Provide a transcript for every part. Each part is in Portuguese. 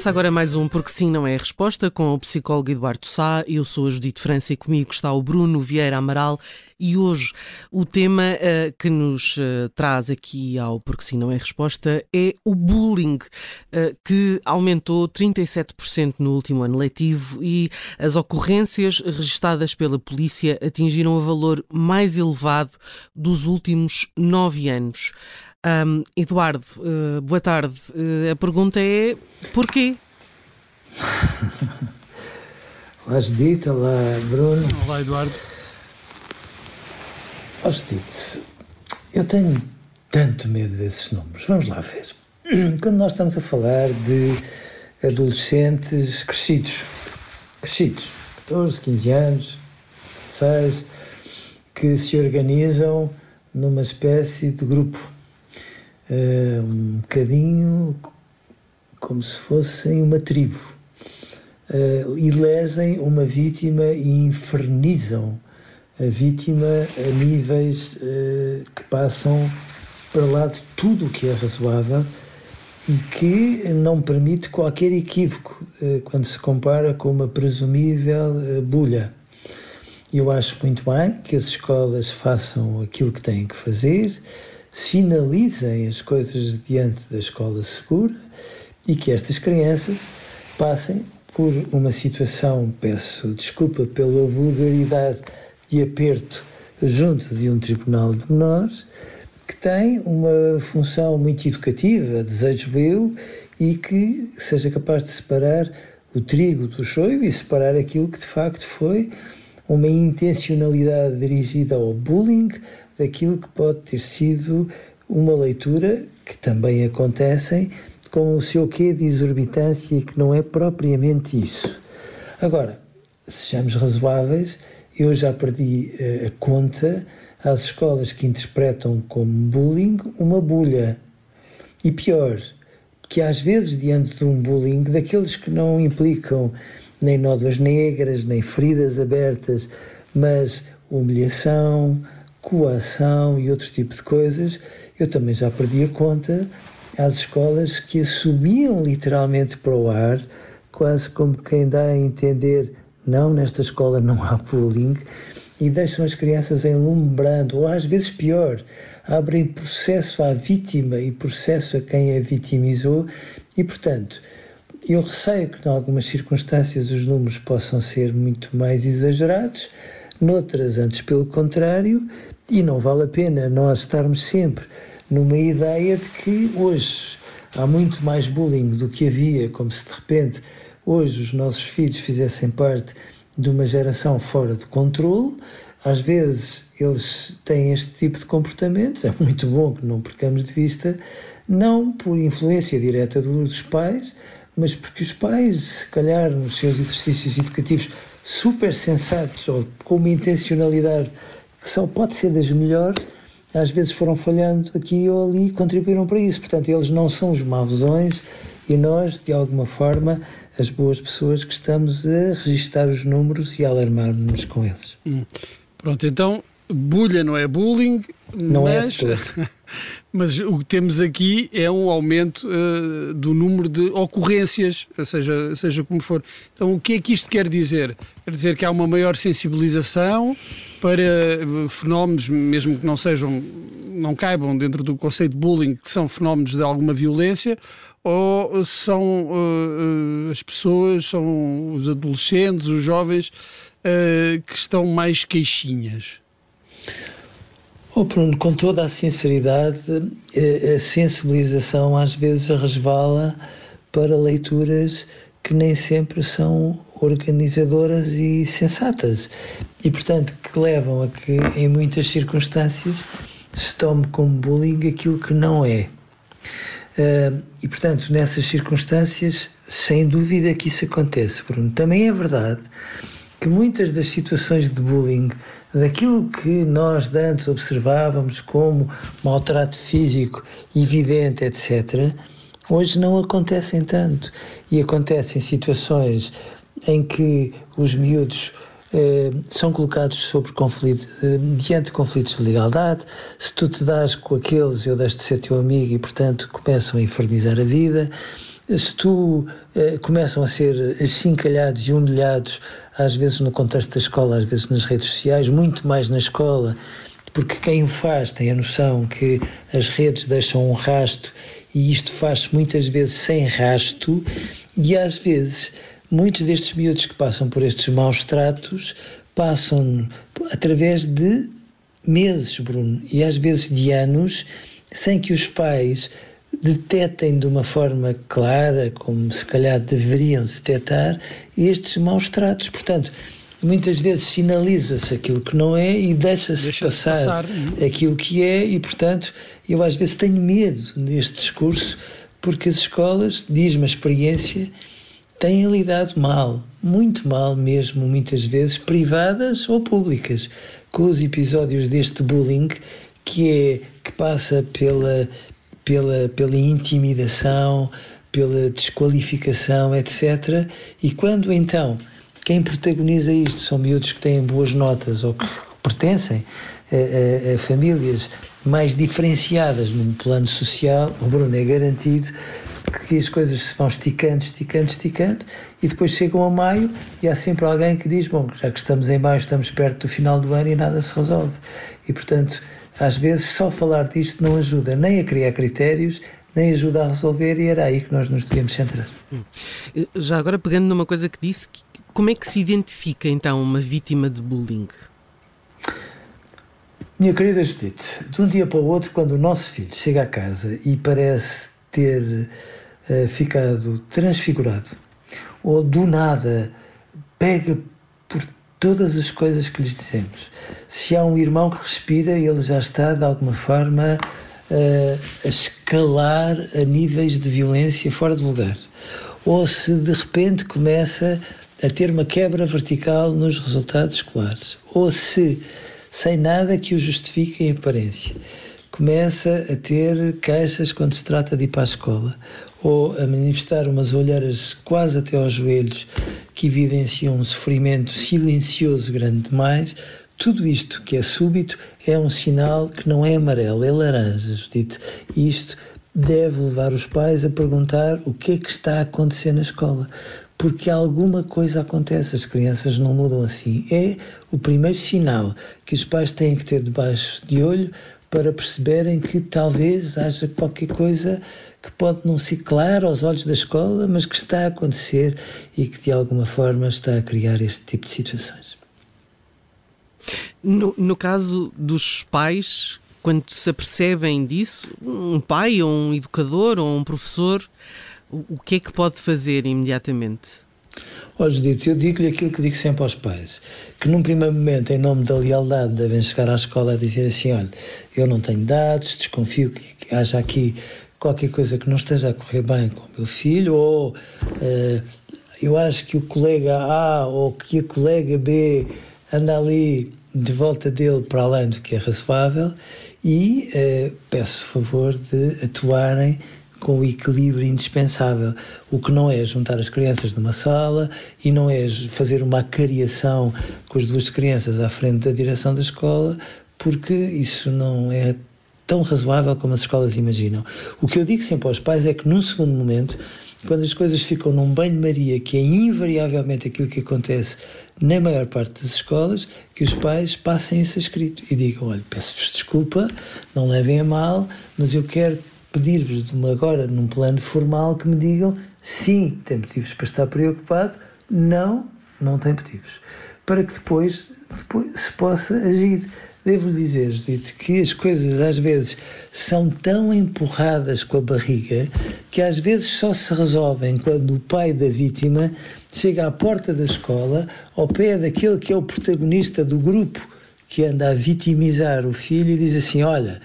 Começa agora mais um Porque Sim Não É a Resposta com o psicólogo Eduardo Sá. Eu sou a Judite França e comigo está o Bruno Vieira Amaral. E hoje o tema uh, que nos uh, traz aqui ao Porque Sim Não É a Resposta é o bullying, uh, que aumentou 37% no último ano letivo e as ocorrências registadas pela polícia atingiram o valor mais elevado dos últimos nove anos. Um, Eduardo, uh, boa tarde. Uh, a pergunta é porquê? Olá, Judite. Olá, Bruno. Olá, Eduardo. Ó, Judite, eu tenho tanto medo desses números. Vamos lá ver. Quando nós estamos a falar de adolescentes crescidos, crescidos, 14, 15 anos, 16, que se organizam numa espécie de grupo uh, um bocadinho como se fossem uma tribo. Uh, elegem uma vítima e infernizam a vítima a níveis uh, que passam para lá de tudo o que é razoável e que não permite qualquer equívoco uh, quando se compara com uma presumível bulha. Eu acho muito bem que as escolas façam aquilo que têm que fazer, sinalizem as coisas diante da escola segura e que estas crianças passem por uma situação, peço desculpa pela vulgaridade de aperto junto de um tribunal de menores, que tem uma função muito educativa, desejo eu, e que seja capaz de separar o trigo do choio e separar aquilo que de facto foi uma intencionalidade dirigida ao bullying, daquilo que pode ter sido uma leitura que também acontecem com o seu quê de exorbitância que não é propriamente isso. Agora, sejamos razoáveis, eu já perdi uh, a conta às escolas que interpretam como bullying uma bulha. E pior, que às vezes, diante de um bullying, daqueles que não implicam nem nódoas negras, nem feridas abertas, mas humilhação, coação e outros tipos de coisas, eu também já perdi a conta às escolas que assumiam literalmente para o ar, quase como quem dá a entender não, nesta escola não há bullying, e deixam as crianças enlumbrando, ou às vezes pior, abrem processo à vítima e processo a quem a vitimizou, e portanto, eu receio que em algumas circunstâncias os números possam ser muito mais exagerados, noutras, antes pelo contrário, e não vale a pena nós estarmos sempre numa ideia de que hoje há muito mais bullying do que havia, como se de repente hoje os nossos filhos fizessem parte de uma geração fora de controle. Às vezes eles têm este tipo de comportamentos, é muito bom que não percamos de vista, não por influência direta dos pais, mas porque os pais, se calhar nos seus exercícios educativos super sensatos ou com uma intencionalidade que só pode ser das melhores, às vezes foram falhando aqui ou ali e contribuíram para isso. Portanto, eles não são os mausões e nós, de alguma forma, as boas pessoas que estamos a registar os números e a alarmar-nos com eles. Hum. Pronto, então, bulha não é bullying, não é mas, é mas o que temos aqui é um aumento uh, do número de ocorrências, seja, seja como for. Então, o que é que isto quer dizer? Quer dizer que há uma maior sensibilização para uh, fenómenos, mesmo que não sejam, não caibam dentro do conceito de bullying, que são fenómenos de alguma violência, ou são uh, as pessoas, são os adolescentes, os jovens uh, que estão mais queixinhas? Oh, Bruno, com toda a sinceridade, a sensibilização às vezes resvala para leituras que nem sempre são organizadoras e sensatas e, portanto, que levam a que, em muitas circunstâncias, se tome como bullying aquilo que não é. Uh, e, portanto, nessas circunstâncias, sem dúvida que isso acontece, Bruno. Também é verdade que muitas das situações de bullying, daquilo que nós antes observávamos como maltrato físico evidente, etc., hoje não acontecem tanto. E acontecem situações em que os miúdos eh, são colocados sobre conflito, eh, diante de conflitos de lealdade. Se tu te dás com aqueles, eu deixo de ser teu amigo e, portanto, começam a infernizar a vida. Se tu eh, começam a ser achincalhados e humilhados, às vezes no contexto da escola, às vezes nas redes sociais, muito mais na escola, porque quem o faz tem a noção que as redes deixam um rasto e isto faz-se muitas vezes sem rasto, e às vezes muitos destes miúdos que passam por estes maus tratos passam através de meses, Bruno, e às vezes de anos, sem que os pais detetem de uma forma clara, como se calhar deveriam detectar, estes maus tratos. Portanto, muitas vezes sinaliza-se aquilo que não é e deixa-se deixa passar, passar, aquilo que é, e portanto, eu às vezes tenho medo neste discurso, porque as escolas, diz-me a experiência, têm lidado mal, muito mal mesmo, muitas vezes, privadas ou públicas, com os episódios deste bullying que é que passa pela pela pela intimidação, pela desqualificação, etc. E quando então quem protagoniza isto são miúdos que têm boas notas ou que pertencem a, a, a famílias mais diferenciadas no plano social, o Bruno é garantido que as coisas se vão esticando, esticando, esticando, e depois chegam a maio e há sempre alguém que diz: Bom, já que estamos em maio, estamos perto do final do ano e nada se resolve. E portanto, às vezes, só falar disto não ajuda nem a criar critérios, nem ajuda a resolver, e era aí que nós nos devíamos centrar. Já agora, pegando numa coisa que disse, como é que se identifica então uma vítima de bullying? Minha querida Judite, de um dia para o outro, quando o nosso filho chega a casa e parece ter uh, ficado transfigurado, ou do nada pega por todas as coisas que lhes dizemos. Se há um irmão que respira, ele já está de alguma forma uh, a escalar a níveis de violência fora de lugar. Ou se de repente começa a ter uma quebra vertical nos resultados escolares. Ou se, sem nada que o justifique em aparência, começa a ter queixas quando se trata de ir para a escola ou a manifestar umas olheiras quase até aos joelhos que evidenciam um sofrimento silencioso grande demais, tudo isto que é súbito é um sinal que não é amarelo, é laranja, Judite. Isto deve levar os pais a perguntar o que é que está a acontecer na escola. Porque alguma coisa acontece, as crianças não mudam assim. É o primeiro sinal que os pais têm que ter debaixo de olho para perceberem que talvez haja qualquer coisa que pode não ser claro aos olhos da escola, mas que está a acontecer e que de alguma forma está a criar este tipo de situações. No, no caso dos pais, quando se apercebem disso, um pai ou um educador ou um professor, o, o que é que pode fazer imediatamente? Olha, Judito, eu digo-lhe aquilo que digo sempre aos pais, que num primeiro momento, em nome da lealdade, devem chegar à escola a dizer assim, olha, eu não tenho dados, desconfio que haja aqui qualquer coisa que não esteja a correr bem com o meu filho, ou uh, eu acho que o colega A ou que a colega B anda ali de volta dele para além do que é razoável e uh, peço favor de atuarem com o equilíbrio indispensável. O que não é juntar as crianças numa sala e não é fazer uma acariação com as duas crianças à frente da direção da escola, porque isso não é tão razoável como as escolas imaginam. O que eu digo sempre aos pais é que, num segundo momento, quando as coisas ficam num banho-maria, que é invariavelmente aquilo que acontece na maior parte das escolas, que os pais passem a escrito e digam: olha, peço-vos desculpa, não levem a mal, mas eu quero pedir-vos agora, num plano formal, que me digam sim, tem motivos para estar preocupado, não, não tem motivos. Para que depois, depois se possa agir. devo dizer, Judite, que as coisas às vezes são tão empurradas com a barriga que às vezes só se resolvem quando o pai da vítima chega à porta da escola, ao pé daquele que é o protagonista do grupo que anda a vitimizar o filho e diz assim: Olha,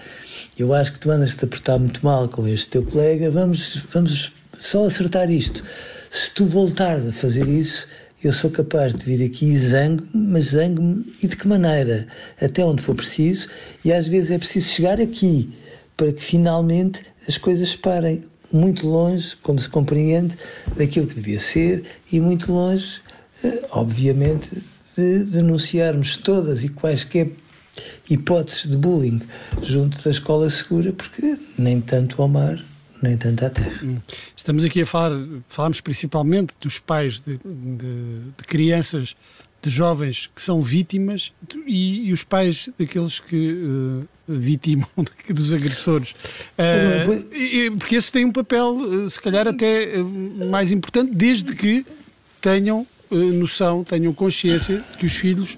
eu acho que tu andas-te a portar muito mal com este teu colega, vamos, vamos só acertar isto. Se tu voltares a fazer isso, eu sou capaz de vir aqui e zango, mas zango-me e de que maneira? Até onde for preciso, e às vezes é preciso chegar aqui para que finalmente as coisas parem. Muito longe, como se compreende, daquilo que devia ser, e muito longe, eh, obviamente, de denunciarmos todas e quaisquer hipóteses de bullying junto da escola segura, porque nem tanto ao mar, nem tanto à terra. Hum. Estamos aqui a falar, falamos principalmente dos pais de, de, de crianças, de jovens que são vítimas e, e os pais daqueles que uh, vitimam dos agressores. Uh, porque esses têm um papel, uh, se calhar, até mais importante, desde que tenham noção, tenham consciência que os filhos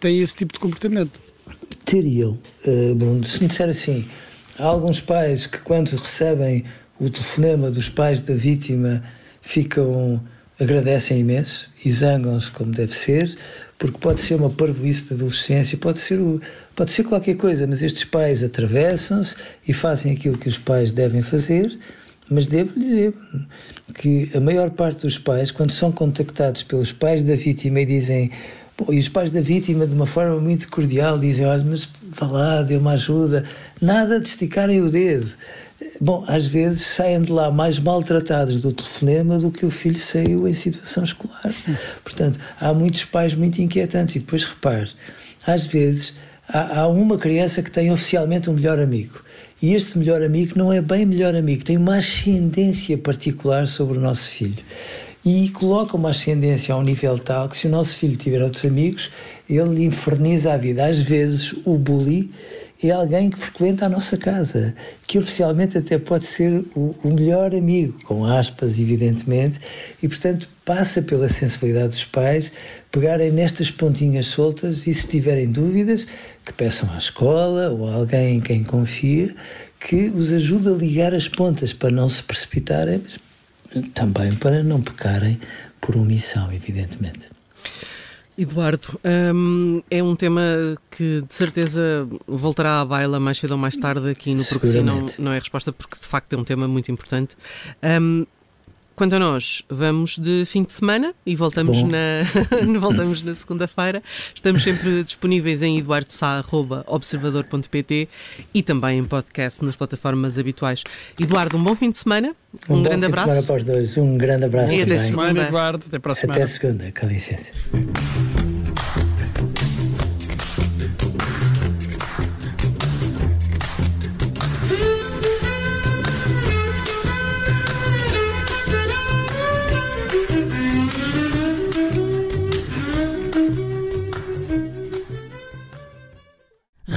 têm esse tipo de comportamento teriam, uh, Bruno, se me disser assim, há alguns pais que quando recebem o telefonema dos pais da vítima ficam, agradecem imenso e zangam-se como deve ser, porque pode ser uma parvoíce da adolescência, pode ser, o, pode ser qualquer coisa, mas estes pais atravessam-se e fazem aquilo que os pais devem fazer, mas devo dizer que a maior parte dos pais, quando são contactados pelos pais da vítima e dizem E os pais da vítima, de uma forma muito cordial, dizem: Olha, mas vá lá, dê uma ajuda. Nada de esticarem o dedo. Bom, às vezes saem de lá mais maltratados do telefonema do que o filho saiu em situação escolar. Portanto, há muitos pais muito inquietantes. E depois repare: às vezes há, há uma criança que tem oficialmente um melhor amigo. E este melhor amigo não é bem melhor amigo, tem uma ascendência particular sobre o nosso filho e coloca uma ascendência a um nível tal que se o nosso filho tiver outros amigos, ele inferniza a vida. Às vezes o bully é alguém que frequenta a nossa casa, que oficialmente até pode ser o, o, melhor amigo, com aspas, evidentemente, e portanto passa pela sensibilidade dos pais pegarem nestas pontinhas soltas e se tiverem dúvidas, que peçam à escola ou a alguém em quem confia que os ajude a ligar as pontas para não se precipitarem, mas também para não pecarem por omissão, evidentemente. Eduardo, um, é um tema que de certeza voltará à baila mais cedo ou mais tarde aqui no Porque não, não é resposta, porque de facto é um tema muito importante. Um, Quanto a nós, vamos de fim de semana e voltamos na, voltamos na segunda-feira. Estamos sempre disponíveis em eduardosá.observador.pt e também em podcast nas plataformas habituais. Eduardo, um bom fim de semana. Um, um grande abraço. Fim de semana para os dois. Um grande abraço. E até segunda. Eduardo. Até para a semana. Até segunda. Com licença.